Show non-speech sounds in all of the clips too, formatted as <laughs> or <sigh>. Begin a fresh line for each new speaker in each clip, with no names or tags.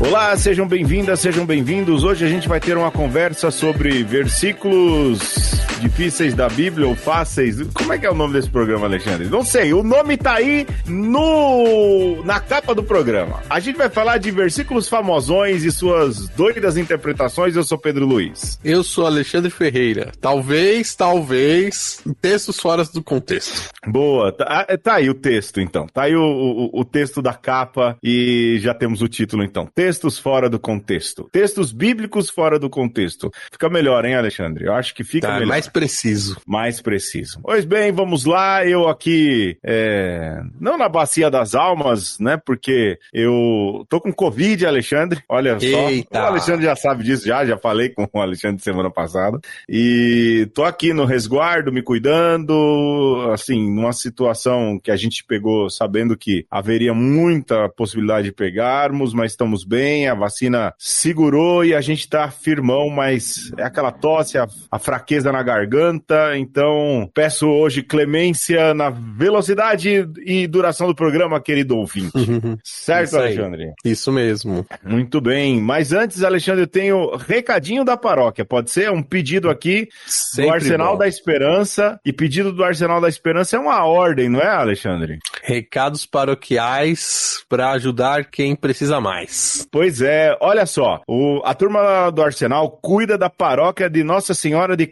Olá, sejam bem-vindas, sejam bem-vindos. Hoje a gente vai ter uma conversa sobre versículos difíceis da Bíblia ou fáceis. Como é que é o nome desse programa, Alexandre? Não sei. O nome tá aí no na capa do programa. A gente vai falar de versículos famosões e suas doidas interpretações. Eu sou Pedro Luiz.
Eu sou Alexandre Ferreira. Talvez, talvez, textos fora do contexto.
Boa. Tá, ah, tá aí o texto, então. Tá aí o, o, o texto da capa e já temos o título, então. Textos fora do contexto. Textos bíblicos fora do contexto. Fica melhor, hein, Alexandre? Eu acho que fica
tá,
melhor.
Mais preciso.
Mais preciso. Pois bem, vamos lá. Eu aqui, é... não na bacia das almas, né? Porque eu tô com Covid, Alexandre. Olha
Eita.
só. O Alexandre já sabe disso, já. Já falei com o Alexandre semana passada. E tô aqui no resguardo, me cuidando. Assim, numa situação que a gente pegou sabendo que haveria muita possibilidade de pegarmos, mas estamos bem. A vacina segurou e a gente tá firmão, mas é aquela tosse, a, a fraqueza na garganta. Então, peço hoje clemência na velocidade e duração do programa, querido ouvinte. certo,
Isso.
Alexandre?
Isso mesmo.
Muito bem. Mas antes, Alexandre, eu tenho recadinho da paróquia. Pode ser? Um pedido aqui do
Sempre
Arsenal
bom.
da Esperança. E pedido do Arsenal da Esperança é uma ordem, não é, Alexandre?
Recados paroquiais para ajudar quem precisa mais.
Pois é, olha só, o- a turma do Arsenal cuida da paróquia de Nossa Senhora de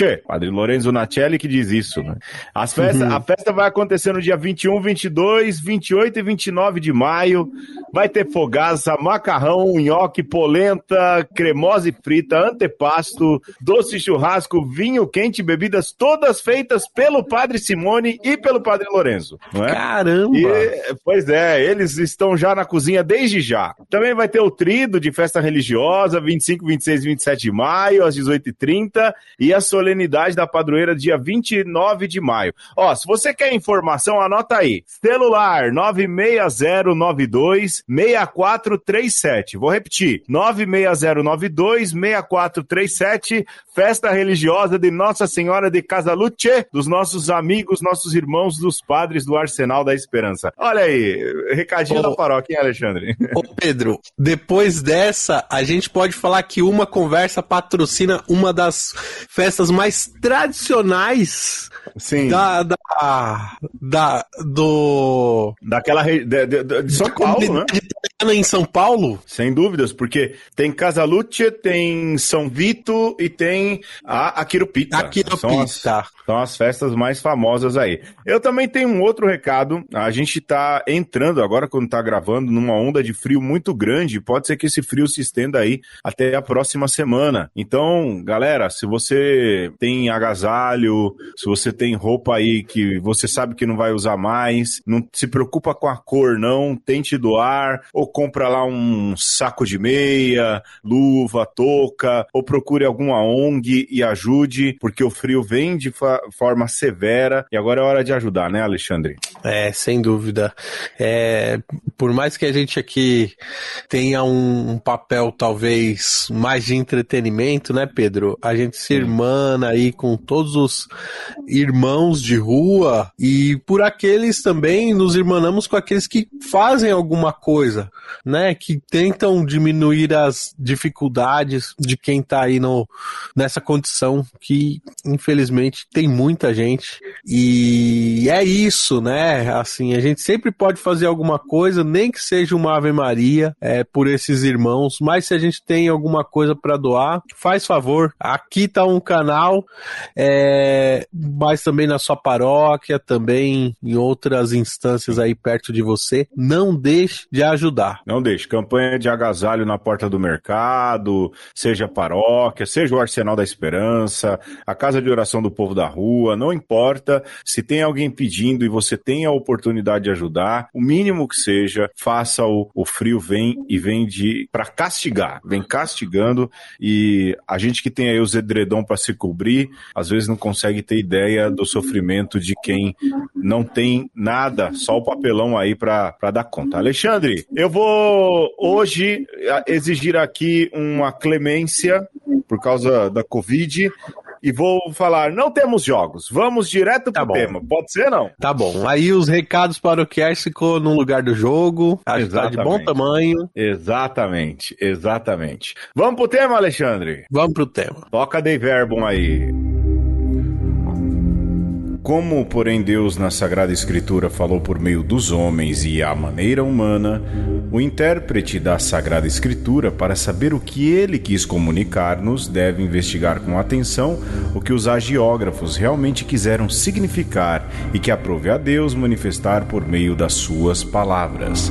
Casaluce. Padre Lorenzo Nacelli que diz isso, né? As festas,
Uhum.
A festa vai acontecer no dia 21, 22, 28 e 29 de maio. Vai ter fogaça, macarrão, nhoque, polenta, cremosa e frita, antepasto, doce churrasco, vinho quente, bebidas todas feitas pelo Padre Simone e pelo Padre Lorenzo, não é?
Caramba!
E, pois é, eles estão já na cozinha desde já. Também vai ter o trido de festa religiosa, 25, 26 e 27 de maio, às 18h30, e a solenidade da padroeira, dia 29 de maio. Ó, se você quer informação, anota aí. Celular 96092 6437. Vou repetir: 96092 6437. Festa religiosa de Nossa Senhora de Casaluce, dos nossos amigos, nossos irmãos, dos padres do Arsenal da Esperança. Olha aí, recadinho
Ô.
da paróquia, hein, Alexandre?
Ô Pedro, depois dessa, a gente pode falar que uma conversa patrocina uma das festas mais tradicionais
Sim.
da, da, da do
Daquela de- de- de São Paulo, né?
Em São Paulo.
Sem dúvidas, porque tem Casaluce, tem São Vito e tem a Aquirupita.
Aqui no
São as, são as festas mais famosas aí. Eu também tenho um outro recado. A gente tá entrando agora, quando tá gravando, numa onda de frio muito grande. Pode ser que esse frio se estenda aí até a próxima semana. Então, galera, se você tem agasalho, se você tem roupa aí que você sabe que não vai usar mais, não se preocupa com a cor, não. Tente doar, ou compra lá um saco de meia, luva, touca, ou procure alguma ONG e ajude, porque o frio vem de forma severa e agora é hora de ajudar, né, Alexandre?
É, sem dúvida. É, por mais que a gente aqui tenha um, um papel talvez mais de entretenimento, né, Pedro? A gente se irmana aí com todos os irmãos de rua e por aqueles também nos irmanamos com aqueles que fazem alguma coisa, né? Que tentam diminuir as dificuldades de quem tá aí no, nessa condição que infelizmente tem muita gente e é isso, né? Assim, a gente sempre pode fazer alguma coisa, nem que seja uma Ave Maria, é, por esses irmãos, mas se a gente tem alguma coisa para doar, faz favor. Aqui tá um canal, é, mas também na sua paróquia, também em outras instâncias aí perto de você. Não deixe de ajudar.
Não deixe. Campanha de agasalho na porta do mercado, seja paróquia, seja o Arsenal da Esperança, a Casa de Oração do Povo da Rua, não importa. Se tem alguém pedindo e você tem a oportunidade de ajudar, o mínimo que seja, faça o, o frio vem e vem de para castigar, vem castigando e a gente que tem aí os edredom para se cobrir, às vezes não consegue ter ideia do sofrimento de quem não tem nada, só o papelão aí para dar conta. Alexandre, eu vou hoje eh, exigir aqui uma clemência por causa da Covid. e vou falar: não temos jogos, vamos direto tá pro bom. tema. Pode ser, não?
Tá bom. Aí os recados para o cast ficou no lugar do jogo. Acho Exatamente. que tá de bom tamanho.
Exatamente, exatamente. Vamos pro tema, Alexandre?
Vamos pro tema.
Toca de verbum aí. Como, porém, Deus na Sagrada Escritura falou por meio dos homens e à maneira humana, o intérprete da Sagrada Escritura, para saber o que ele quis comunicar-nos, deve investigar com atenção o que os agiógrafos realmente quiseram significar e que aprove a Deus manifestar por meio das suas palavras.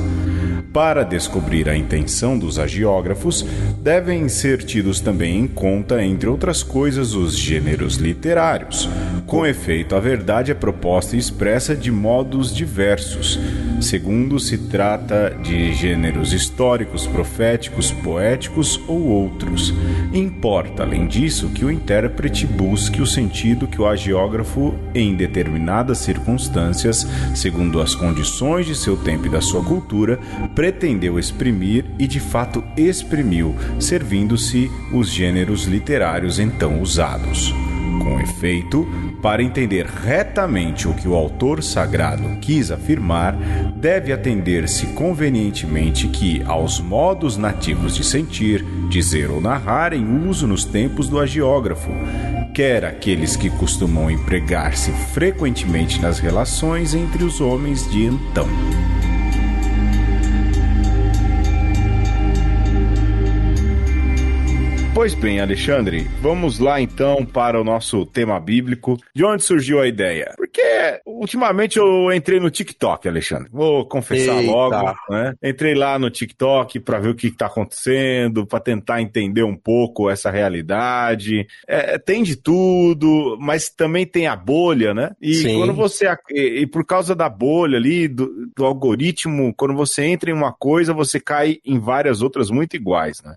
Para descobrir a intenção dos agiógrafos, devem ser tidos também em conta, entre outras coisas, os gêneros literários. Com efeito, a verdade é proposta e expressa de modos diversos, segundo se trata de gêneros históricos, proféticos, poéticos ou outros. Importa, além disso, que o intérprete busque o sentido que o agiógrafo, em determinadas circunstâncias, segundo as condições de seu tempo e da sua cultura, pretendeu exprimir e de fato exprimiu, servindo-se os gêneros literários então usados. Com efeito, para entender retamente o que o autor sagrado quis afirmar, deve atender-se convenientemente que, aos modos nativos de sentir, dizer ou narrar em uso nos tempos do agiógrafo, quer aqueles que costumam empregar-se frequentemente nas relações entre os homens de então. Pois bem, Alexandre, vamos lá então para o nosso tema bíblico. De onde surgiu a ideia? Porque ultimamente eu entrei no TikTok, Alexandre. Vou confessar Eita. logo, né? Entrei lá no TikTok para ver o que está acontecendo, para tentar entender um pouco essa realidade. É, tem de tudo, mas também tem a bolha, né? E Sim. quando você e, por causa da bolha ali do, do algoritmo, quando você entra em uma coisa, você cai em várias outras muito iguais, né?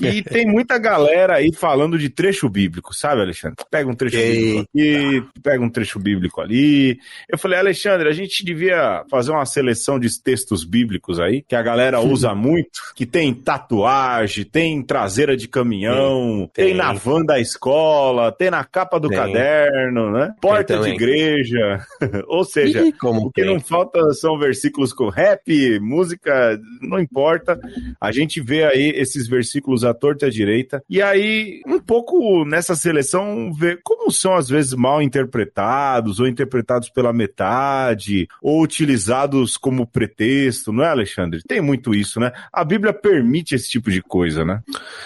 E <laughs> tem muita galera aí falando de trecho bíblico, sabe, Alexandre? Pega um trecho bíblico aqui, pega um trecho bíblico ali. Eu falei, Alexandre, a gente devia fazer uma seleção de textos bíblicos aí, que a galera usa muito, que tem tatuagem, tem traseira de caminhão, tem, tem na van da escola, tem na capa do tem. caderno, né? Porta de igreja. <laughs> Ou seja, Ih, o que não falta são versículos com rap, música, não importa. A gente vê aí esses versículos à torta à direita e aí, um pouco nessa seleção, ver como são às vezes mal interpretados, ou interpretados pela metade, ou utilizados como pretexto, não é, Alexandre? Tem muito isso, né? A Bíblia permite esse tipo de coisa, né?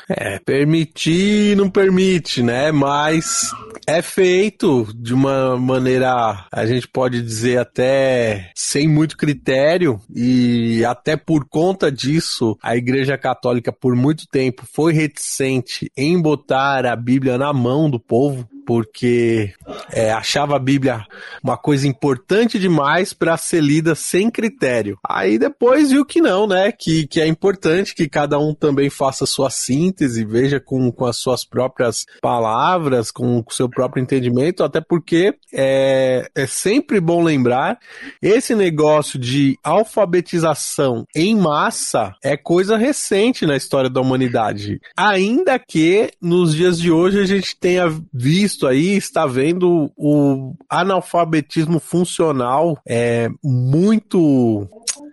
É, permitir não permite, né? Mas é feito de uma maneira, a gente pode dizer até sem muito critério, e até por conta disso, a Igreja Católica por muito tempo foi reticente em botar a Bíblia na mão do povo porque é, achava a Bíblia uma coisa importante demais para ser lida sem critério. Aí depois viu que não, né? Que, que é importante que cada um também faça sua síntese, veja com, com as suas próprias palavras, com o seu próprio entendimento, até porque é, é sempre bom lembrar esse negócio de alfabetização em massa é coisa recente na história da humanidade. Ainda que nos dias de hoje a gente tenha visto visto aí, está vendo o analfabetismo funcional é muito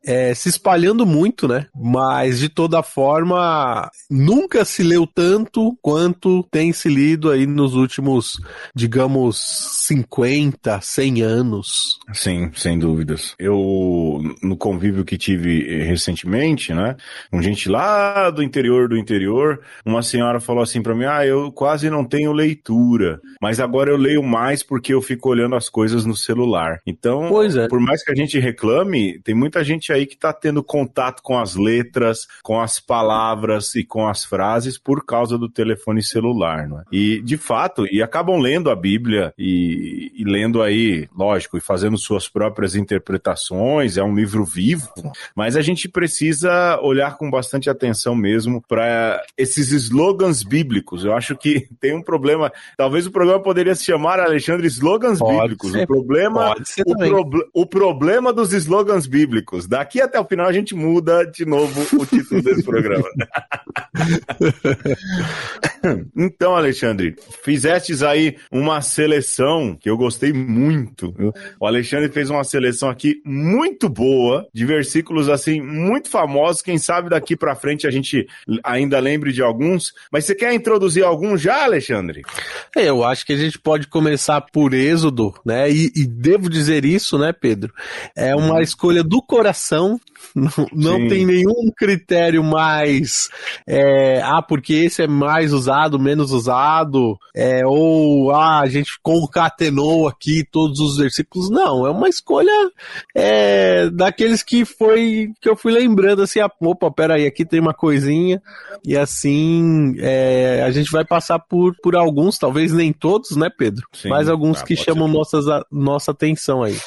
é, se espalhando muito, né? Mas de toda forma, nunca se leu tanto quanto tem se lido aí nos últimos, digamos, 50, 100 anos.
Sim, sem dúvidas. Eu, no convívio que tive recentemente, né? Com gente lá do interior do interior, uma senhora falou assim para mim: Ah, eu quase não tenho leitura, mas agora eu leio mais porque eu fico olhando as coisas no celular. Então, é. por mais que a gente reclame, tem muita gente aí que está tendo contato com as letras, com as palavras e com as frases por causa do telefone celular, não é? E, de fato, e acabam lendo a Bíblia e, e lendo aí, lógico, e fazendo suas próprias interpretações, é um livro vivo, mas a gente precisa olhar com bastante atenção mesmo para esses slogans bíblicos. Eu acho que <laughs> tem um problema, talvez o programa poderia se chamar Alexandre, slogans pode bíblicos. Ser, o problema, o, pro, o, problema dos slogans bíblicos. Daqui até o final a gente muda de novo o título desse programa. <laughs> então, Alexandre, fizestes aí uma seleção que eu gostei muito. O Alexandre fez uma seleção aqui muito boa, de versículos assim muito famosos. Quem sabe daqui para frente a gente ainda lembre de alguns. Mas você quer introduzir algum já, Alexandre?
É, eu acho que a gente pode começar por Êxodo, né? E, e devo dizer isso, né, Pedro? É uma escolha do coração não, não tem nenhum critério mais. É, ah, porque esse é mais usado, menos usado. É, ou ah, a gente concatenou aqui todos os versículos. Não, é uma escolha é, daqueles que foi que eu fui lembrando assim, ah, opa, peraí, aqui tem uma coisinha. E assim é, a gente vai passar por, por alguns, talvez nem todos, né, Pedro? Sim, Mas alguns tá, que chamam nossas, nossa atenção aí.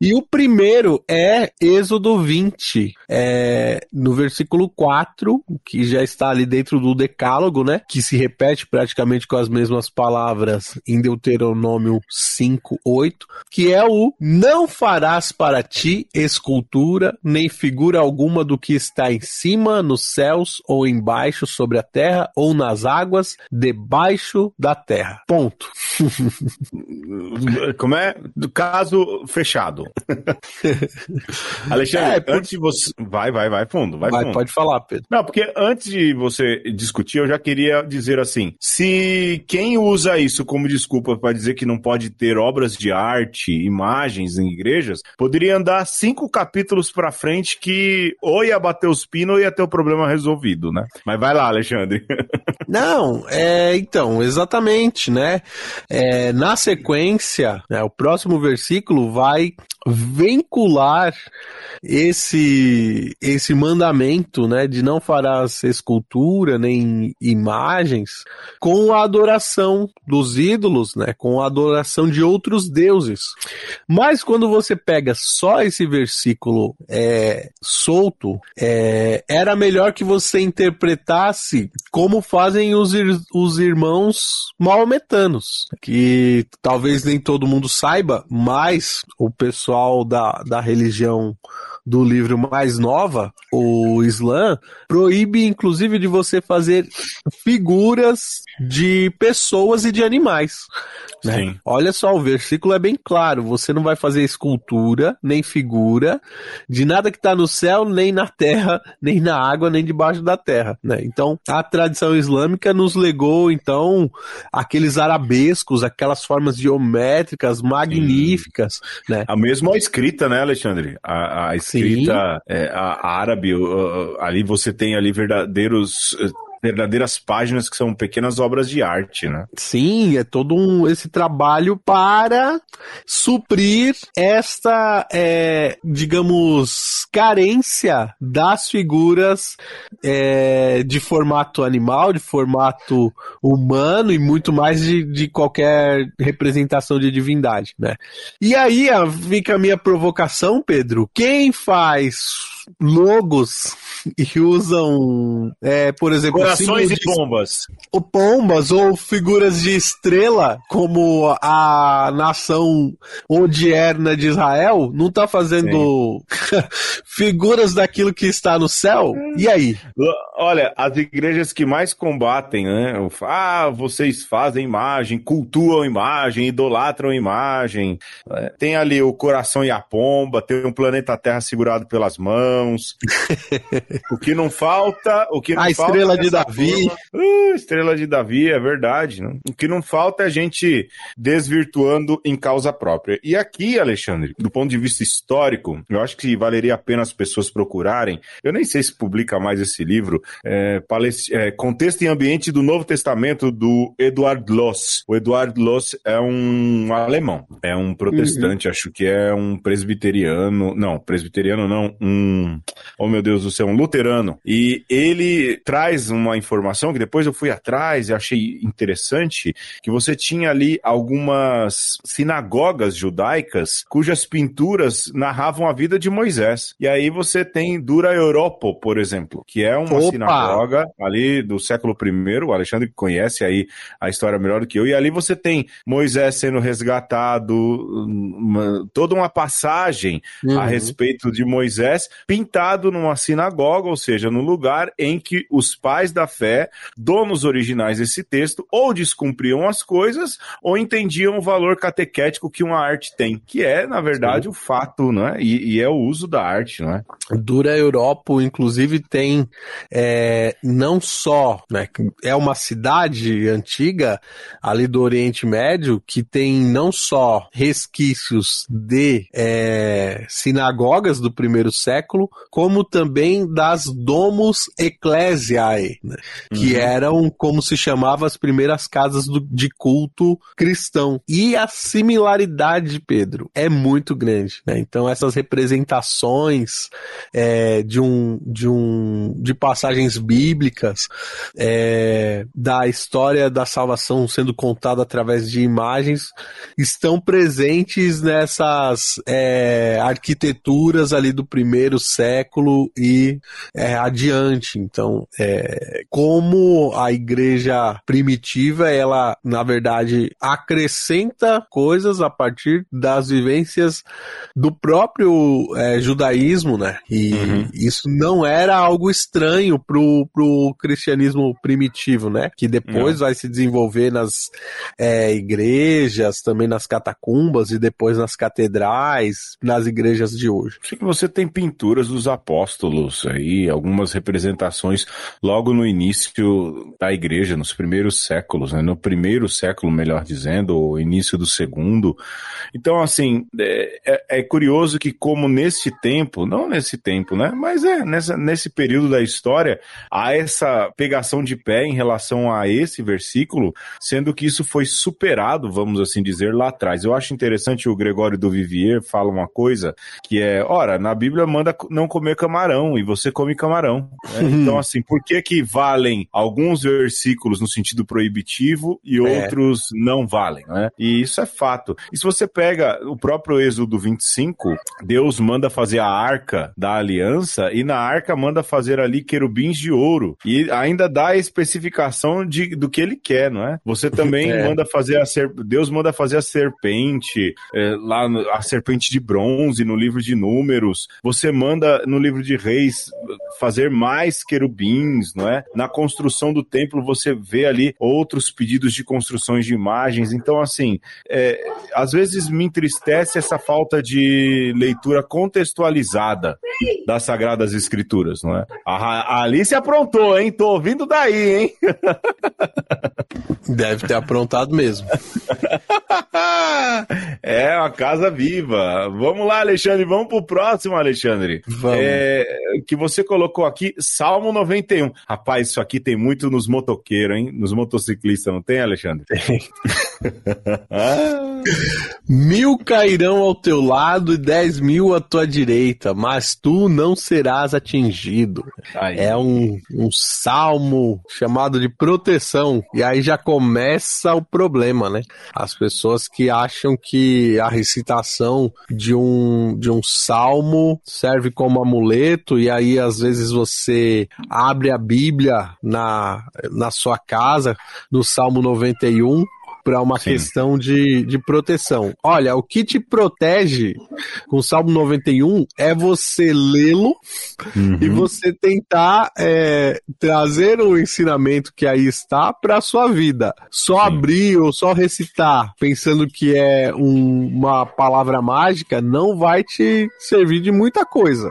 E o primeiro é Êxodo 20 é, no versículo 4, que já está ali dentro do decálogo, né? Que se repete praticamente com as mesmas palavras em Deuteronômio 5, 8, que é o não farás para ti escultura, nem figura alguma do que está em cima, nos céus, ou embaixo, sobre a terra, ou nas águas, debaixo da terra. Ponto. <laughs>
Como é? Do caso fechado. <laughs> Alexandre, é, por... antes de você Vai, vai, vai fundo, vai, vai fundo.
Pode falar, Pedro.
Não, porque antes de você discutir, eu já queria dizer assim: se quem usa isso como desculpa para dizer que não pode ter obras de arte, imagens em igrejas, poderia andar cinco capítulos para frente que ou ia bater os pinos ou ia ter o problema resolvido, né? Mas vai lá, Alexandre. <laughs>
Não, é, então, exatamente, né? É, na sequência, né, o próximo versículo vai vincular esse esse mandamento, né, de não farás escultura nem imagens com a adoração dos ídolos, né, com a adoração de outros deuses. Mas quando você pega só esse versículo é, solto, é, era melhor que você interpretasse como fazem os, os irmãos maometanos, que talvez nem todo mundo saiba, mas o pessoal da, da religião do livro mais nova, o Islã, proíbe inclusive de você fazer figuras de pessoas e de animais. Né? Olha só, o versículo é bem claro: você não vai fazer escultura, nem figura, de nada que está no céu, nem na terra, nem na água, nem debaixo da terra. Né? Então, a tradição islâmica nos legou, então, aqueles arabescos, aquelas formas geométricas magníficas. Né?
A mesma escrita, né, Alexandre? A, a escrita é, a, árabe, ali você tem ali verdadeiros eh, verdadeiras páginas que são pequenas obras de arte, né?
Sim, é todo um, esse trabalho para suprir esta, é, digamos, carência das figuras é, de formato animal, de formato humano e muito mais de, de qualquer representação de divindade, né? E aí fica a minha provocação, Pedro. Quem faz logos <laughs> e usam, é, por exemplo,
corações e pombas.
Ou pombas ou figuras de estrela, como a nação odierna de Israel, não tá fazendo <laughs> figuras daquilo que está no céu? E aí?
Olha, as igrejas que mais combatem, né? Ah, vocês fazem imagem, cultuam imagem, idolatram imagem. É, tem ali o coração e a pomba, tem um planeta Terra segurado pelas mãos <laughs> o que não falta, o que não
a
falta
estrela de Davi.
Uh, estrela de Davi, é verdade. Né? O que não falta é a gente desvirtuando em causa própria. E aqui, Alexandre, do ponto de vista histórico, eu acho que valeria a pena as pessoas procurarem. Eu nem sei se publica mais esse livro, é, é, Contexto e Ambiente do Novo Testamento, do Eduard Loss. O Eduard Loss é um alemão. É um protestante, uhum. acho que é um presbiteriano. Não, presbiteriano não, um. Oh meu Deus do céu, um luterano. E ele traz uma informação que depois eu fui atrás e achei interessante: que você tinha ali algumas sinagogas judaicas cujas pinturas narravam a vida de Moisés. E aí você tem Dura Europo, por exemplo, que é uma Opa. sinagoga ali do século I. O Alexandre conhece aí a história melhor do que eu. E ali você tem Moisés sendo resgatado, uma, toda uma passagem uhum. a respeito de Moisés pintado numa sinagoga, ou seja, no lugar em que os pais da fé, donos originais desse texto, ou descumpriam as coisas ou entendiam o valor catequético que uma arte tem, que é, na verdade, Sim. o fato, né? E, e, é o uso da arte, não é?
Dura Europa, inclusive, tem é, não só, né? É uma cidade antiga ali do Oriente Médio que tem não só resquícios de é, sinagogas do primeiro século, como também das domus ecclesiae, né? que uhum. eram como se chamava as primeiras casas do, de culto cristão. E a similaridade, Pedro, é muito grande. Né? Então essas representações é, de um de um de passagens bíblicas é, da história da salvação sendo contada através de imagens estão presentes nessas é, arquiteturas ali do primeiro século e é, adiante. Então, é, como a igreja primitiva, ela, na verdade, acrescenta coisas a partir das vivências do próprio é, judaísmo, né? E uhum. isso não era algo estranho pro, pro cristianismo primitivo, né? Que depois vai se desenvolver nas é, igrejas, também nas catacumbas e depois nas catedrais, nas igrejas de hoje.
Sei que você tem pinturas dos apóstolos aí, algumas representações logo no início da igreja, nos primeiros séculos, né? No primeiro século, melhor dizendo, ou início do segundo. Então, assim, é, é, é curioso que como nesse tempo, não nesse tempo, né? Mas é, nessa, nesse período da história, há essa pegação de pé em relação a esse versículo, sendo que isso foi superado, vamos assim dizer, lá atrás. Eu acho interessante o Gregório do Vivier fala uma coisa que é, ora, na Bíblia manda não comer camarão e você come camarão. Né? <laughs> Então, assim, por que que valem alguns versículos no sentido proibitivo e é. outros não valem, né? E isso é fato. E se você pega o próprio Êxodo 25, Deus manda fazer a arca da aliança e na arca manda fazer ali querubins de ouro e ainda dá a especificação de, do que ele quer, não é? Você também <laughs> é. manda fazer a ser... Deus manda fazer a serpente é, lá no... a serpente de bronze no livro de Números. Você manda no livro de Reis fazer mais querubins, não é? Na construção do templo você vê ali outros pedidos de construções de imagens. Então, assim, é, às vezes me entristece essa falta de leitura contextualizada das Sagradas Escrituras, não é? A, a Alice aprontou, hein? Tô ouvindo daí, hein? <laughs>
Deve ter aprontado mesmo. <laughs>
é uma casa viva. Vamos lá, Alexandre. Vamos pro próximo, Alexandre. Vamos. É, que você colocou aqui, Salmo 91. Rapaz, isso aqui tem muito nos motoqueiros, hein? Nos motociclistas, não tem, Alexandre? Tem. <laughs>
Mil cairão ao teu lado e dez mil à tua direita, mas tu não serás atingido. Aí. É um, um salmo chamado de proteção. E aí já começa o problema, né? As pessoas que acham que a recitação de um, de um salmo serve como amuleto, e aí às vezes você abre a Bíblia na, na sua casa, no Salmo 91, para uma Sim. questão de, de proteção. Olha, o que te protege com o Salmo 91 é você lê-lo uhum. e você tentar é, trazer o ensinamento que aí está para a sua vida. Só Sim. abrir ou só recitar pensando que é um, uma palavra mágica não vai te servir de muita coisa.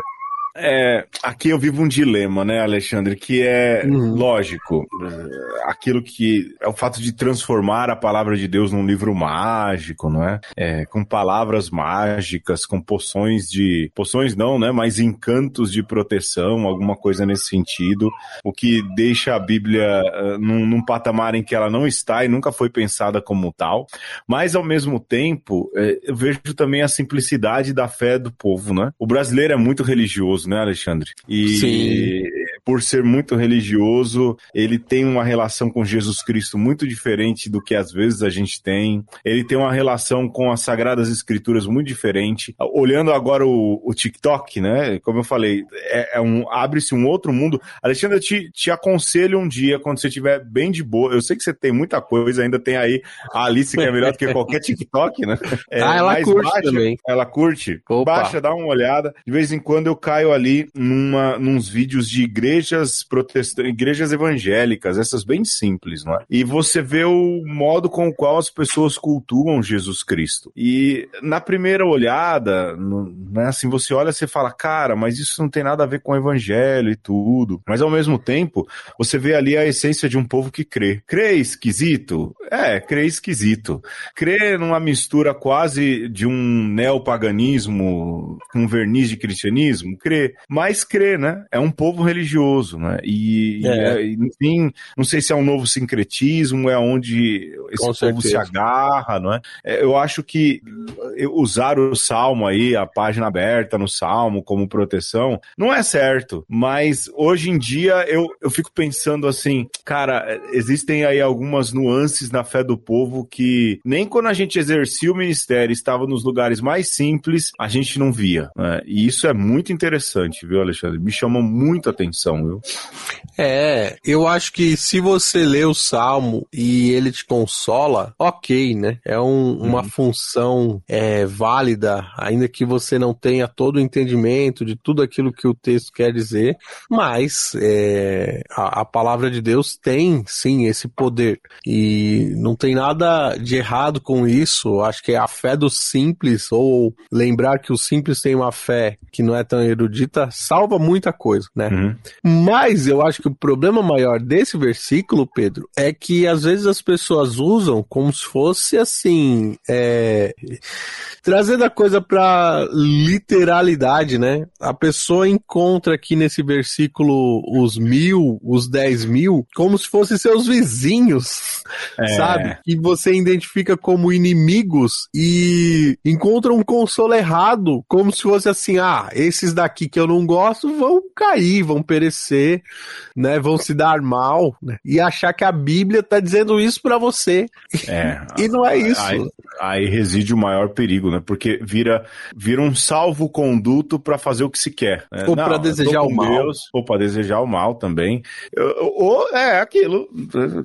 É, aqui eu vivo um dilema, né, Alexandre, que é uhum. lógico, é, aquilo que é o fato de transformar a palavra de Deus num livro mágico, não é? é com palavras mágicas, com poções de, poções não, né, mas encantos de proteção, alguma coisa nesse sentido, o que deixa a Bíblia uh, num, num patamar em que ela não está e nunca foi pensada como tal, mas ao mesmo tempo, é, eu vejo também a simplicidade da fé do povo, né? O brasileiro é muito religioso, né, Alexandre? E Sim. Por ser muito religioso, ele tem uma relação com Jesus Cristo muito diferente do que às vezes a gente tem. Ele tem uma relação com as Sagradas Escrituras muito diferente. Olhando agora o, o TikTok, né? Como eu falei, é, é um abre-se um outro mundo. Alexandre, eu te, te aconselho um dia, quando você estiver bem de boa. Eu sei que você tem muita coisa, ainda tem aí a Alice, que é melhor do que qualquer <laughs> TikTok, né?
É, ah, ela curte baixa, também.
Ela curte. Opa. Baixa, dá uma olhada. De vez em quando eu caio ali numa, nos vídeos de igrejas protestantes, igrejas evangélicas, essas bem simples, não é? E você vê o modo com o qual as pessoas cultuam Jesus Cristo. E na primeira olhada, né, assim, você olha e fala, cara, mas isso não tem nada a ver com o evangelho e tudo. Mas ao mesmo tempo, você vê ali a essência de um povo que crê. Crê esquisito? É, crê esquisito. Crê numa mistura quase de um neopaganismo com verniz de cristianismo? Crê. Mas crê, né? É um povo religioso, né? E, é. e enfim, não sei se é um novo sincretismo, é onde esse com povo certeza. se agarra, não é? é? Eu acho que usar o salmo aí, a página aberta no salmo como proteção, não é certo. Mas hoje em dia eu, eu fico pensando assim, cara, existem aí algumas nuances na fé do povo que nem quando a gente exercia o ministério estava nos lugares mais simples, a gente não via. Né? E isso é muito interessante, viu, Alexandre? Me chama muito a atenção, viu?
É, eu acho que se você lê o Salmo e ele te consola, ok, né? É um, uma uhum. função é, válida, ainda que você não tenha todo o entendimento de tudo aquilo que o texto quer dizer, mas é, a, a palavra de Deus tem sim esse poder e não tem nada de errado com isso. Acho que é a fé do simples ou lembrar que o simples tem uma fé que não é tão erudita salva muita coisa, né? Uhum. Mas eu acho que o problema maior desse versículo, Pedro, é que às vezes as pessoas usam como se fosse assim, é... trazendo a coisa para literalidade, né? A pessoa encontra aqui nesse versículo os mil, os dez mil, como se fossem seus vizinhos, é. sabe? Que você identifica como inimigos e encontra um consolo errado, como se fosse assim, ah, esses daqui que eu não gosto vão cair, vão perecer, né? Vão se dar mal, né? E achar que a Bíblia tá dizendo isso para você. É. <laughs> e não é isso.
Aí, aí, reside o maior perigo, né? Porque vira, vira um salvo-conduto para fazer o que se quer. Né?
Ou para desejar o mal. Deus,
ou para desejar o mal também. Ou é aquilo.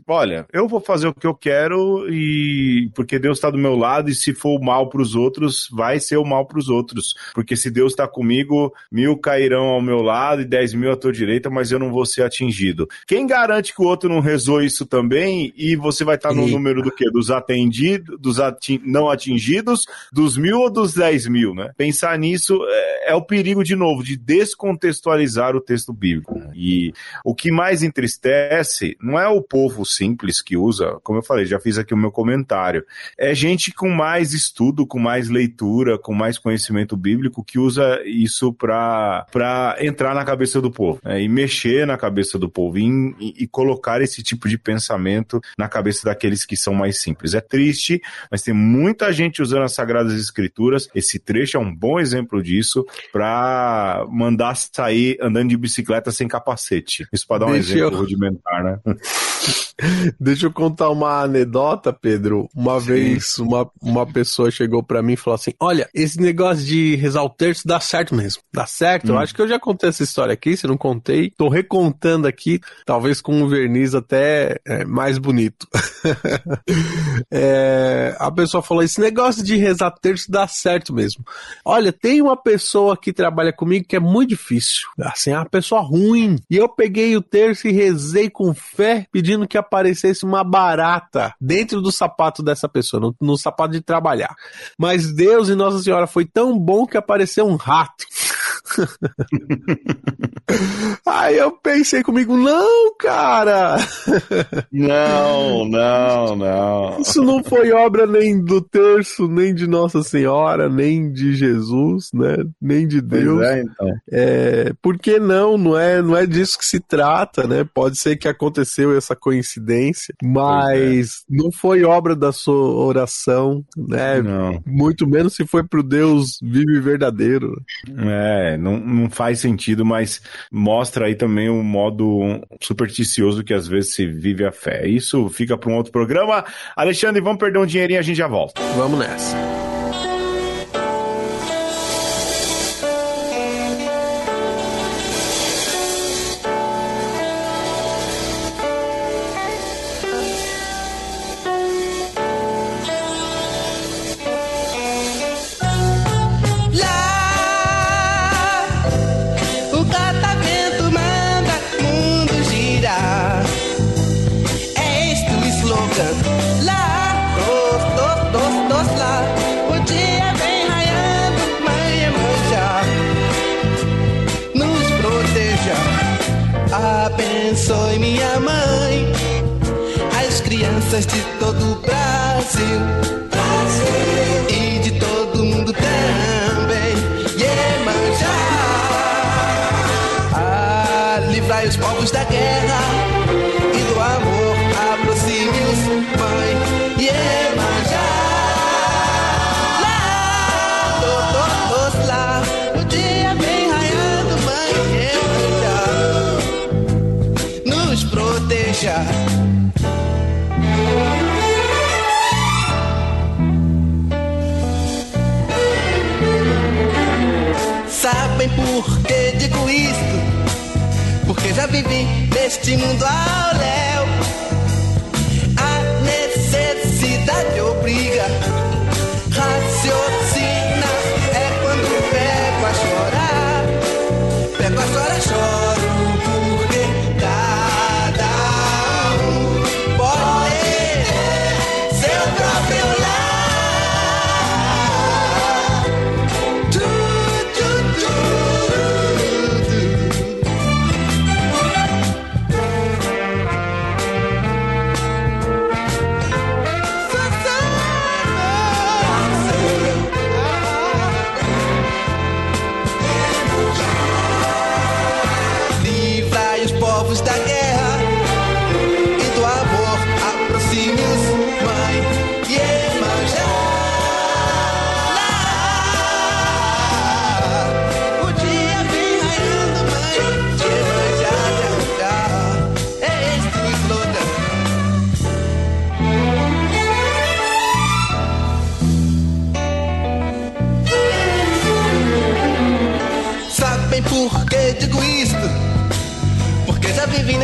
Olha, eu vou fazer o que eu quero e porque Deus está do meu lado e se for o mal para os outros, vai ser o mal para os outros. Porque se Deus está comigo, mil cairão ao meu lado e dez mil à tua direita, mas eu não vou ser atingido. Quem garante que o outro não rezou isso também e você vai estar tá no e... número do quê? Dos atendidos, dos não atingidos, dos mil ou dos dez mil, né? Pensar nisso é, é o perigo, de novo, de descontextualizar o texto bíblico. E o que mais entristece não é o povo simples que usa, como eu falei, já fiz aqui o meu comentário, é gente com mais estudo, com mais leitura, com mais conhecimento bíblico que usa isso para entrar na cabeça do povo né, e mexer na cabeça do povo e, e, colocar esse tipo de pensamento na cabeça daqueles que são mais simples. É triste, mas tem muita gente usando as Sagradas Escrituras. Esse trecho é um bom exemplo disso para mandar sair andando de bicicleta sem capacete. Isso para dar um Deixa exemplo eu... rudimentar, né? <laughs>
Deixa eu contar uma anedota, Pedro. Uma Sim. vez uma, uma pessoa chegou para mim e falou assim: Olha, esse negócio de rezar o terço dá certo mesmo. Dá certo? Hum. Eu acho que eu já contei essa história aqui, se não contei. Tô recontando aqui, talvez com um verniz até é, mais bonito. <laughs> é, a pessoa falou: Esse negócio de rezar terço dá certo mesmo. Olha, tem uma pessoa que trabalha comigo que é muito difícil. Assim, é uma pessoa ruim. E eu peguei o terço e rezei com fé, pedindo que a aparecesse uma barata dentro do sapato dessa pessoa, no, no sapato de trabalhar. Mas Deus e Nossa Senhora foi tão bom que apareceu um rato. <laughs> Aí eu pensei comigo, não, cara!
Não, não, não.
Isso não foi obra nem do terço, nem de Nossa Senhora, nem de Jesus, né? Nem de Deus.
É, então.
É, por que não? Não é, não é disso que se trata, né? Pode ser que aconteceu essa coincidência, mas é. não foi obra da sua oração, né?
Não.
Muito menos se foi pro Deus vivo e verdadeiro.
É, não, não faz sentido, mas mostra aí também o modo supersticioso que às vezes se vive a fé. Isso fica para um outro programa. Alexandre, vamos perder um dinheirinho, a gente já volta.
Vamos nessa.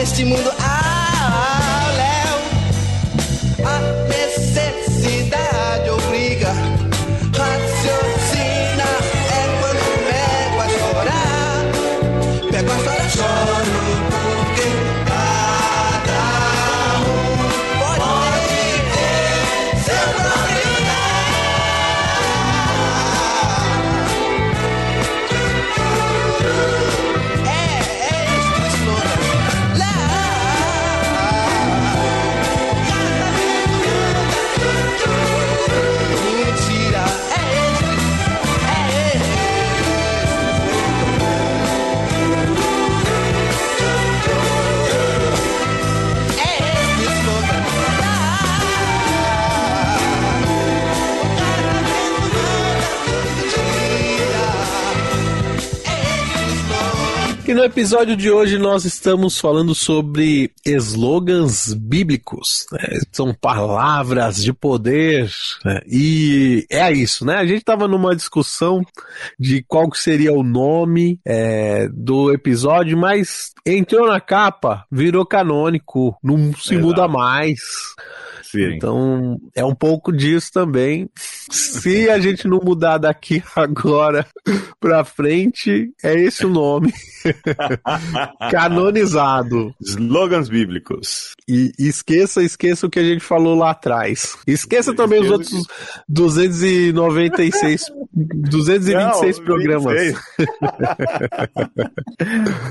Neste mundo. Ao E
no episódio de hoje nós estamos falando sobre slogans bíblicos. né? São palavras de poder. né? E é isso, né? A gente estava numa discussão de qual que seria o nome é, do episódio, mas entrou na capa, virou canônico, não se
Exato.
muda mais.
Sim.
Então, é um pouco disso também. Se a gente não mudar daqui <laughs> agora pra frente, é esse o nome. <laughs> <laughs> Canonizado.
Slogans bíblicos.
E esqueça, esqueça o que a gente falou lá atrás. Esqueça também os outros 296, 226
Não,
programas.
26. <laughs>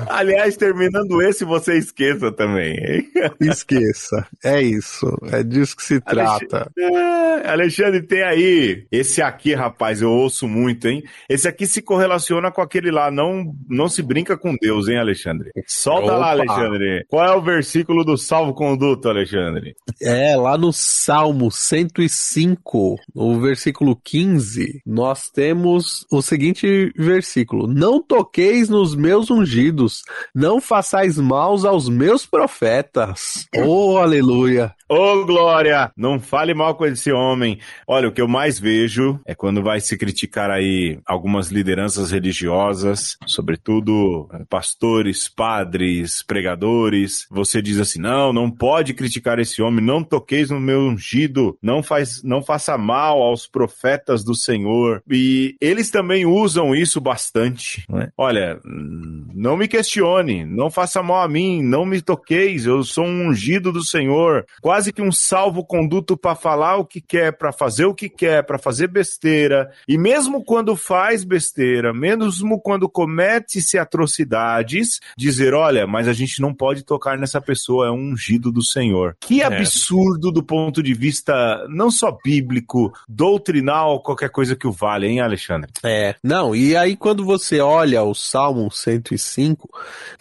Aliás, terminando esse, você esqueça também. hein? <laughs>
Esqueça. É isso. É disso que se trata.
É, Alexandre, tem aí. Esse aqui, rapaz, eu ouço muito, hein? Esse aqui se correlaciona com aquele lá. Não, não se brinca com Deus, hein, Alexandre? Solta lá,
Opa.
Alexandre. Qual é o versículo do salvo conduto, Alexandre?
É, lá no Salmo 105, no versículo 15, nós temos o seguinte versículo: Não toqueis nos meus ungidos, não façais maus aos meus profetas. Oh, aleluia.
Ô, Glória! Não fale mal com esse homem. Olha, o que eu mais vejo é quando vai se criticar aí algumas lideranças religiosas, sobretudo pastores, padres, pregadores. Você diz assim: não, não pode criticar esse homem, não toqueis no meu ungido, não, faz, não faça mal aos profetas do Senhor. E eles também usam isso bastante. é? Olha, não me questione, não faça mal a mim, não me toqueis, eu sou um ungido do Senhor. Quase que um salvo-conduto para falar o que quer, para fazer o que quer, para fazer besteira. E mesmo quando faz besteira, mesmo quando comete-se atrocidades, dizer: olha, mas a gente não pode tocar nessa pessoa, é um ungido do Senhor. Que
É.
absurdo do ponto de vista não só bíblico, doutrinal, qualquer coisa que o vale, hein, Alexandre?
É, não, e aí quando você olha o Salmo 105,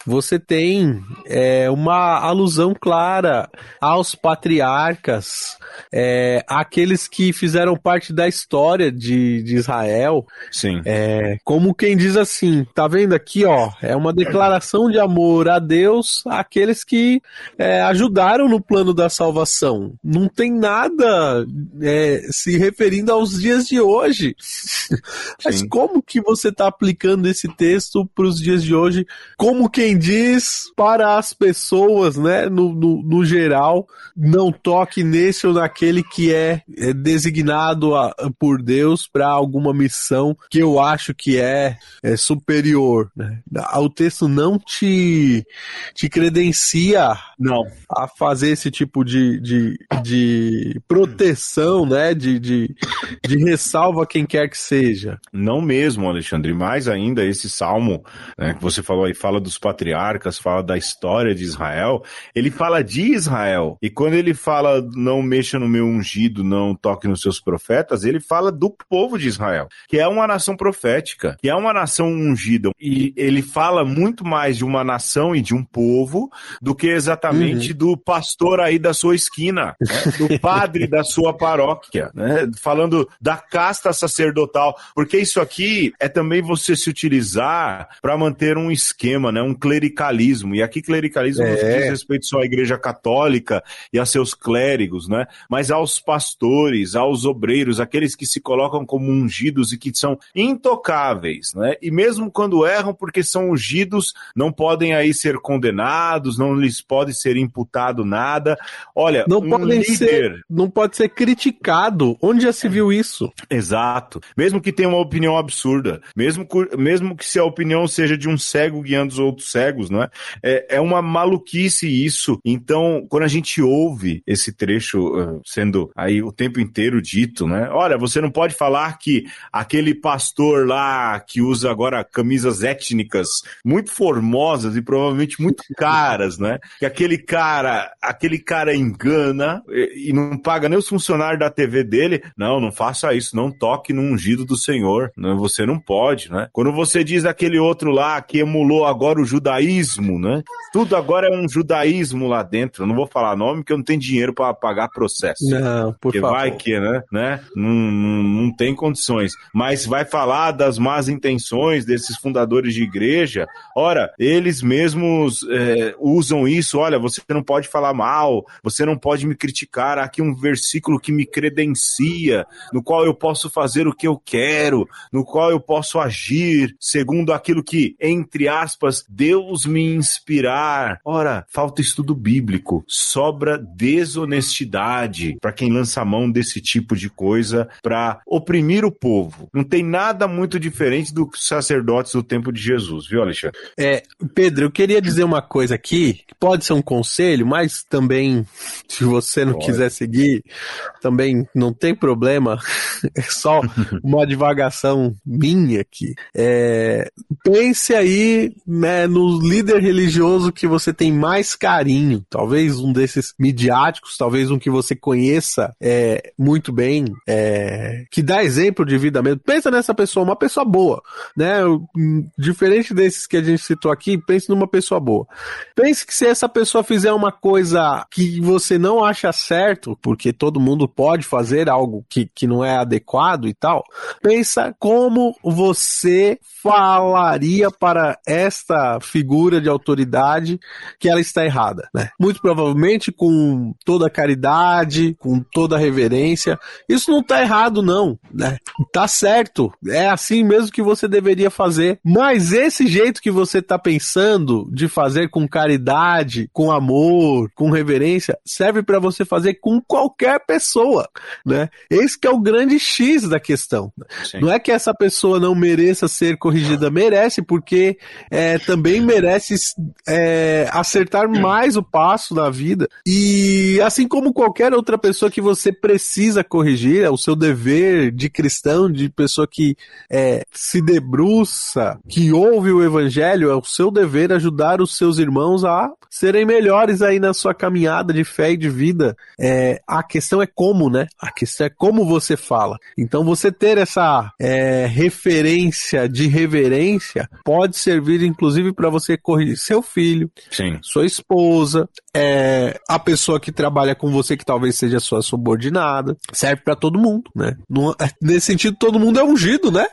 você tem é, uma alusão clara aos patriarcas, é, aqueles que fizeram parte da história de, de Israel,
Sim.
é, como quem diz assim, tá vendo aqui, ó, é uma declaração de amor a Deus àqueles que é, ajudaram no plano da salvação. Não tem nada é, se referindo aos dias de hoje. <laughs> Mas
Sim.
como que você está aplicando esse texto para os dias de hoje? Como quem diz para as pessoas, né, no, no, no geral, não toque nesse ou naquele que é, é designado a- por Deus para alguma missão que eu acho que é, é superior. Né? O texto não te, te credencia
Não.
a fazer esse tipo de, de, de proteção, né? De, de, de ressalva a quem quer que seja.
Não mesmo, Alexandre. Mais ainda, esse salmo né, que você falou aí, fala dos patriarcas, fala da história de Israel. Ele fala de Israel. E quando ele fala não mexa no meu ungido, não toque nos seus profetas, ele fala do povo de Israel, que é uma nação profética, que é uma nação ungida. E ele fala muito mais de uma nação e de um povo do que exatamente do pastor aí da sua esquina, né, do <laughs> padre da sua paróquia, né, falando da casta sacerdotal, porque isso aqui é também você se utilizar para manter um esquema, né, um clericalismo. E aqui clericalismo não
É.
diz respeito só à igreja católica e a seus clérigos, né, mas aos pastores, aos obreiros, aqueles que se colocam como ungidos e que são intocáveis, né? E mesmo quando erram porque são ungidos, não podem aí ser condenados, não lhes pode ser imputado nada. Olha,
Não
um
podem
líder
ser, não pode ser criticado. Onde já se viu isso?
Exato. Mesmo que tenha uma opinião absurda, mesmo, cu- mesmo que se a opinião seja de um cego guiando os outros cegos, não é? É, é uma maluquice isso. Então, quando a gente ouve esse trecho uh, sendo aí o tempo inteiro dito, né? Olha, você não pode falar que aquele pastor lá que usa agora camisas étnicas muito formosas e provavelmente muito caras, né? Que aquele cara, aquele cara engana e, e não paga nem os funcionários da TV dele. Não, não faça isso, não toque no ungido do Senhor. Não, você não pode, né? Quando você diz aquele outro lá que emulou agora o judaísmo, né? Tudo agora é um judaísmo lá dentro. Eu não vou falar nome porque eu não tenho dinheiro para pagar processo.
Não, por
Porque
favor.
vai que, né? né? Não, não, não tem condições. Mas vai falar das más intenções desses fundadores de igreja. Ora, eles mesmos é, usam isso. Olha, você não pode falar mal, você não pode me criticar. Há aqui um versículo que me credencia, no qual eu posso fazer o que eu quero, no qual eu posso agir segundo aquilo que, entre aspas, Deus me inspirar. Ora, falta estudo bíblico, sobra honestidade para quem lança a mão desse tipo de coisa para oprimir o povo. Não tem nada muito diferente dos sacerdotes do tempo de Jesus, viu, Alexandre?
É, Pedro, eu queria dizer uma coisa aqui, que pode ser um conselho, mas também, se você não pode. quiser seguir, também não tem problema. <laughs> É só <laughs> uma divagação minha aqui. É, pense aí né, no líder religioso que você tem mais carinho. Talvez um desses midiáticos, talvez um que você conheça é, muito bem, é, que dá exemplo de vida mesmo. Pensa nessa pessoa, uma pessoa boa, né? Diferente desses que a gente citou aqui, pense numa pessoa boa. Pense que se essa pessoa fizer uma coisa que você não acha certo, porque todo mundo pode fazer algo que, que não é adequado e tal, pensa como você falaria para esta figura de autoridade que ela está errada, né? Muito provavelmente com toda caridade, com toda reverência. Isso não está errado não, né? Tá certo. É assim mesmo que você deveria fazer. Mas esse jeito que você está pensando de fazer com caridade, com amor, com reverência, serve para você fazer com qualquer pessoa, né? Esse que é o grande X da questão. Sim. Não é que essa pessoa não mereça ser corrigida, merece, porque é, também merece é, acertar mais o passo da vida. E assim como qualquer outra pessoa que você precisa corrigir, é o seu dever de cristão, de pessoa que é, se debruça, que ouve o evangelho, é o seu dever ajudar os seus irmãos a serem melhores aí na sua caminhada de fé e de vida. É, a questão é como, né? A questão é como você fala. Então você ter essa é, referência de reverência pode servir inclusive para você corrigir seu filho,
Sim.
sua esposa, é, a pessoa que trabalha com você que talvez seja sua subordinada. Serve para todo mundo, né? nesse sentido, todo mundo é ungido, né?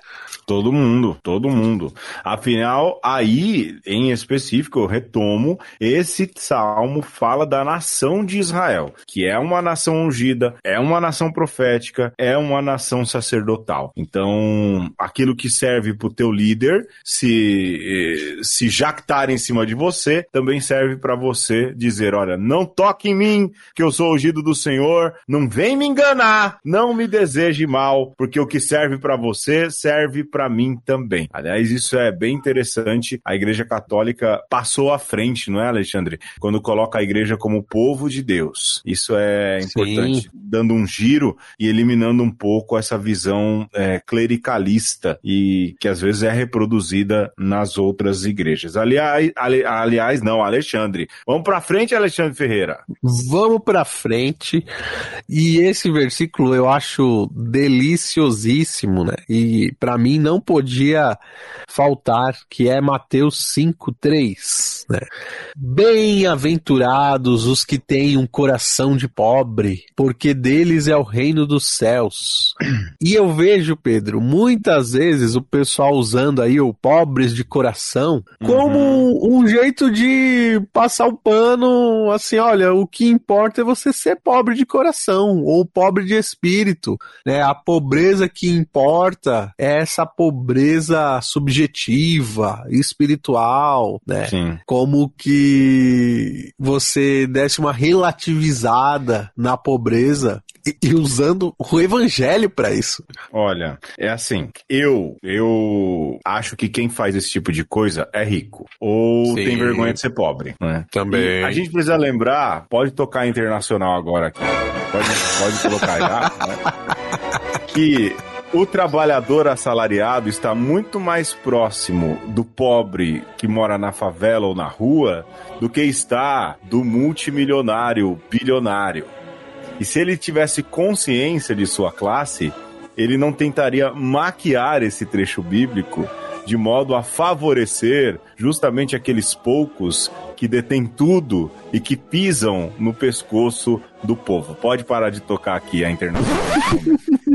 Todo mundo, todo mundo. Afinal, aí, em específico, eu retomo, esse salmo fala da nação de Israel, que é uma nação ungida, é uma nação profética, é uma nação sacerdotal. Então, aquilo que serve para o teu líder se, eh, se jactar em cima de você, também serve para você dizer, olha, não toque em mim, que eu sou ungido do Senhor, não vem me enganar, não me deseje mal, porque o que serve para você serve para mim também. Aliás, isso é bem interessante. A Igreja Católica passou à frente, não é, Alexandre? Quando coloca a igreja como povo de Deus. Isso é importante, Sim. dando um giro e eliminando um pouco essa visão é, clericalista e que às vezes é reproduzida nas outras igrejas. Aliás, ali, aliás não, Alexandre. Vamos para frente, Alexandre Ferreira.
Vamos para frente. E esse versículo eu acho deliciosíssimo, né? E para mim não podia faltar, que é Mateus 5:3, né? Bem-aventurados os que têm um coração de pobre, porque deles é o reino dos céus. E eu vejo, Pedro, muitas vezes o pessoal usando aí o pobres de coração como uhum. um jeito de passar o pano, assim, olha, o que importa é você ser pobre de coração ou pobre de espírito, né? A pobreza que importa é essa pobreza subjetiva, espiritual, né? Sim. Como que você desse uma relativizada na pobreza e, e usando o evangelho para isso.
Olha, é assim, eu eu acho que quem faz esse tipo de coisa é rico ou Sim. tem vergonha de ser pobre, né?
Também. E
a gente precisa lembrar, pode tocar internacional agora aqui. Pode, pode colocar já, né? <laughs> Que o trabalhador assalariado está muito mais próximo do pobre que mora na favela ou na rua do que está do multimilionário bilionário. E se ele tivesse consciência de sua classe, ele não tentaria maquiar esse trecho bíblico de modo a favorecer justamente aqueles poucos que detêm tudo e que pisam no pescoço do povo. Pode parar de tocar aqui a internet. <laughs>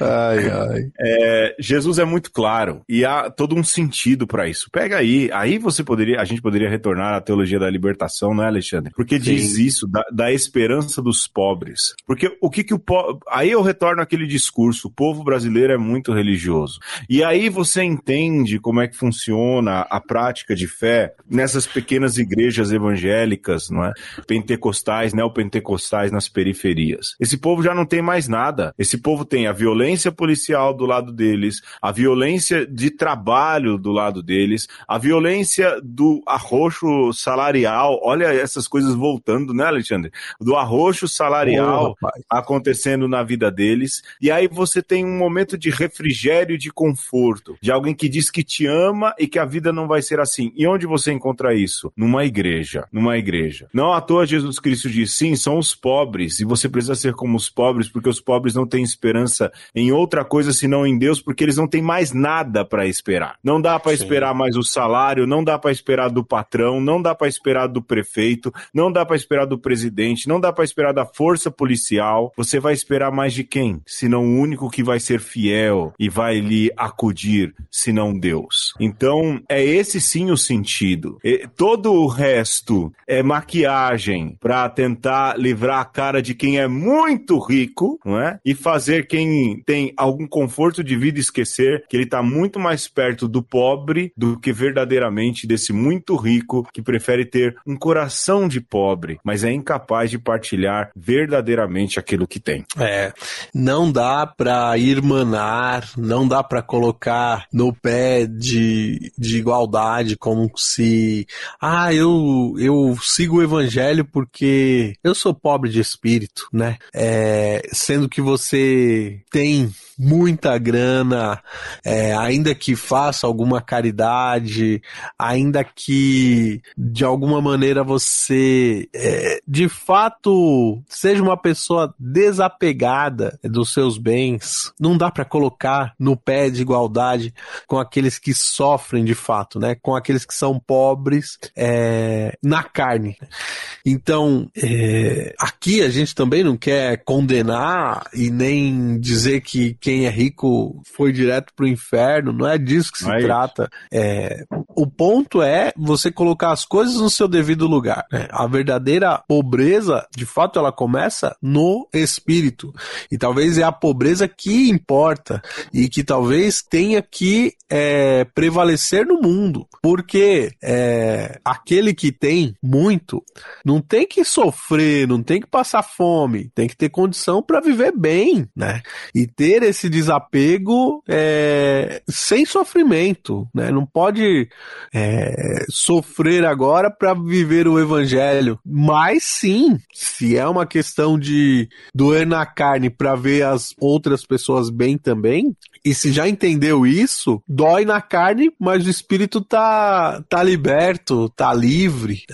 ai, ai.
É, Jesus é muito claro e há todo um sentido para isso. Pega aí, aí você poderia, a gente poderia retornar à teologia da libertação, não é, Alexandre? Porque Sim. diz isso da, da, esperança dos pobres. Porque o que que o po... aí eu retorno aquele discurso, o povo brasileiro é muito religioso. E aí você entende como é que funciona a prática de fé nessas pequenas igrejas evangélicas, não é? Pentecostais, neopentecostais nas periferias. Esse povo já não tem mais nada. Esse povo tem a violência policial do lado deles, a violência de trabalho do lado deles, a violência do arroxo salarial. Olha essas coisas voltando, né, Alexandre? Do arroxo salarial oh, acontecendo na vida deles. E aí você tem um momento de refrigério e de conforto, de alguém que diz que te ama e que a vida não vai ser assim. E onde você encontra isso? Numa igreja. Numa igreja. Não à toa Jesus Cristo diz: sim, são os pobres, e você precisa ser como os pobres, porque os pobres não têm esperança em outra coisa senão em Deus, porque eles não têm mais nada para esperar. Não dá para esperar mais o salário, não dá para esperar do patrão, não dá para esperar do prefeito, não dá para esperar do presidente, não dá para esperar da força policial. Você vai esperar mais de quem? Senão o único que vai ser fiel e vai lhe acudir, senão Deus. Então, é esse sim o sentido. E todo o resto é maquiagem para tentar livrar a cara de quem é muito rico, não é? E fazer quem tem algum conforto de vida esquecer que ele está muito mais perto do pobre do que verdadeiramente desse muito rico que prefere ter um coração de pobre, mas é incapaz de partilhar verdadeiramente aquilo que tem.
É, não dá para irmanar, não dá para colocar no pé de, de igualdade como se, ah, eu, eu sigo o evangelho porque eu sou pobre de espírito, né? É, sendo que você tem muita grana, é, ainda que faça alguma caridade, ainda que de alguma maneira você é, de fato seja uma pessoa desapegada dos seus bens, não dá para colocar no pé de igualdade com aqueles que sofrem de fato, né? Com aqueles que são pobres é, na carne. Então, é, aqui a gente também não quer condenar e nem dizer que quem é rico foi direto pro inferno, não é disso que se é trata. É, o ponto é você colocar as coisas no seu devido lugar. Né? A verdadeira pobreza, de fato, ela começa no espírito. E talvez é a pobreza que importa e que talvez tenha que é, prevalecer no mundo. Porque é, aquele que tem muito não tem que sofrer, não tem que passar fome, tem que ter condição para viver bem, né? E ter esse desapego é, sem sofrimento, né? Não pode é, sofrer agora para viver o evangelho, mas sim, se é uma questão de doer na carne para ver as outras pessoas bem também, e se já entendeu isso, dói na carne, mas o espírito tá, tá liberto, tá livre.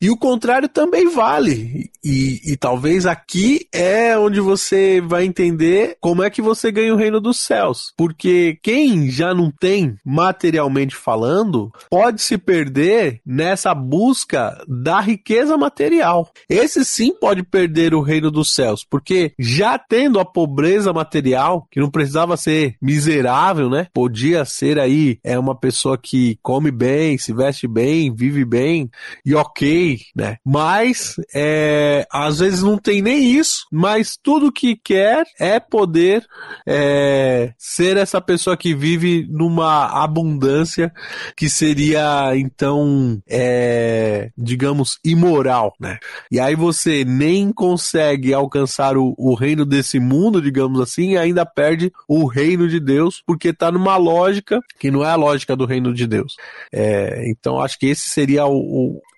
E o contrário também vale. E, e talvez aqui é onde você vai entender como é que você ganha o reino dos céus. Porque quem já não tem, materialmente falando, pode se perder nessa busca da riqueza material. Esse sim pode perder o reino dos céus, porque já tendo a pobreza material, que não precisava ser miserável, né? Podia ser aí é uma pessoa que come bem, se veste bem, vive bem e ok, né? Mas é, às vezes não tem nem isso, mas tudo que quer é poder é, ser essa pessoa que vive numa abundância que seria então, é, digamos, imoral, né? E aí você nem consegue alcançar o, o reino desse mundo, digamos assim, e ainda perde o reino de Deus, porque tá numa lógica que não é a lógica do reino de Deus. É, então acho que esse seria o,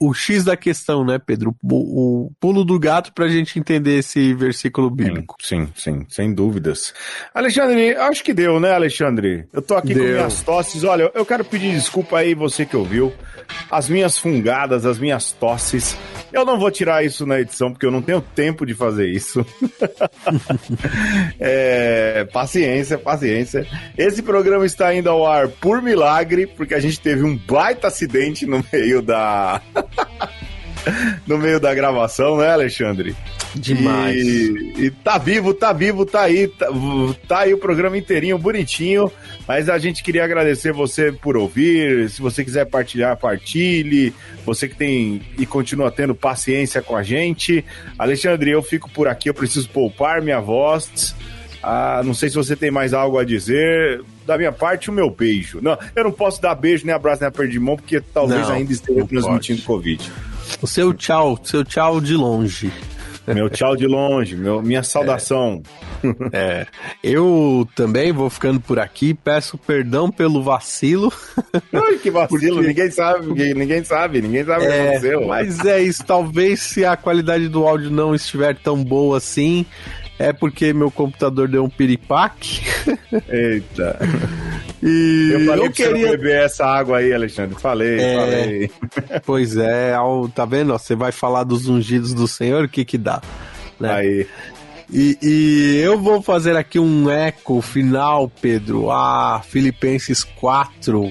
o, o X da questão, né, Pedro? O, o pulo do gato pra gente entender esse versículo bíblico.
Sim, sim, sem dúvidas. Alexandre, acho que deu, né, Alexandre? Eu tô aqui deu. com minhas tosses. Olha, eu quero pedir desculpa aí, você que ouviu, as minhas fungadas, as minhas tosses. Eu não vou tirar isso na edição, porque eu não tenho tempo de fazer isso. <laughs> é, paciência, paciência. Esse programa está indo ao ar por milagre, porque a gente teve um baita acidente no meio da. <laughs> <laughs> no meio da gravação, né, Alexandre?
Demais.
E, e tá vivo, tá vivo, tá aí, tá, tá, aí o programa inteirinho, bonitinho. Mas a gente queria agradecer você por ouvir. Se você quiser partilhar, partilhe. Você que tem e continua tendo paciência com a gente. Alexandre, eu fico por aqui, eu preciso poupar minha voz. Ah, não sei se você tem mais algo a dizer. Da minha parte, o meu beijo. Não, eu não posso dar beijo, nem abraço, nem aperto de mão, porque talvez
Não,
ainda esteja transmitindo
pode.
Covid.
O seu tchau, seu tchau de longe.
Meu tchau de longe, meu, minha saudação.
É. Eu também vou ficando por aqui, peço perdão pelo vacilo.
Ai, que vacilo,
Porque-
ninguém sabe, ninguém, ninguém sabe, ninguém sabe o que
É,
aconteceu.
mas é isso, talvez se a qualidade do áudio não estiver tão boa assim, é porque meu computador deu um piripaque.
Eita.
E
Eu falei
eu
pra você
queria
beber essa água aí, Alexandre. Falei,
É.
falei. <laughs>
Pois é, ao- tá vendo? ó, Você vai falar dos ungidos do Senhor, o que que dá? Né?
Aí.
E, e eu vou fazer aqui um eco final, Pedro, a Filipenses 4,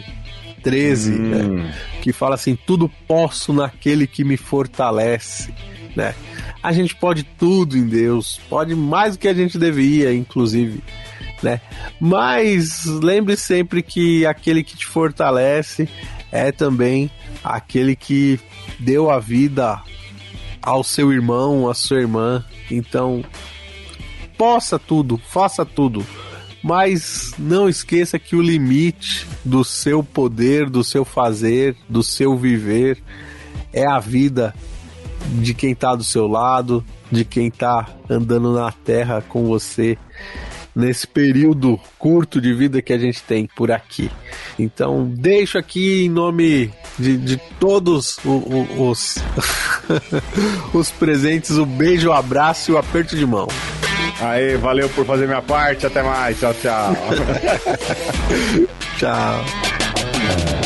13, né?
Hum,
que fala assim: tudo posso naquele que me fortalece, né? A gente pode tudo em Deus, pode mais do que a gente devia, inclusive, né? Mas lembre sempre que aquele que te fortalece é também aquele que deu a vida ao seu irmão, à sua irmã. Então, possa tudo, faça tudo. Mas não esqueça que o limite do seu poder, do seu fazer, do seu viver é a vida de quem está do seu lado, de quem está andando na terra com você nesse período curto de vida que a gente tem por aqui. Então, deixo aqui em nome de, de todos o- o- os, <laughs> os presentes o beijo, o abraço e o aperto de mão.
Aí, valeu por fazer minha parte. Até mais. Tchau, tchau. <laughs>
Tchau.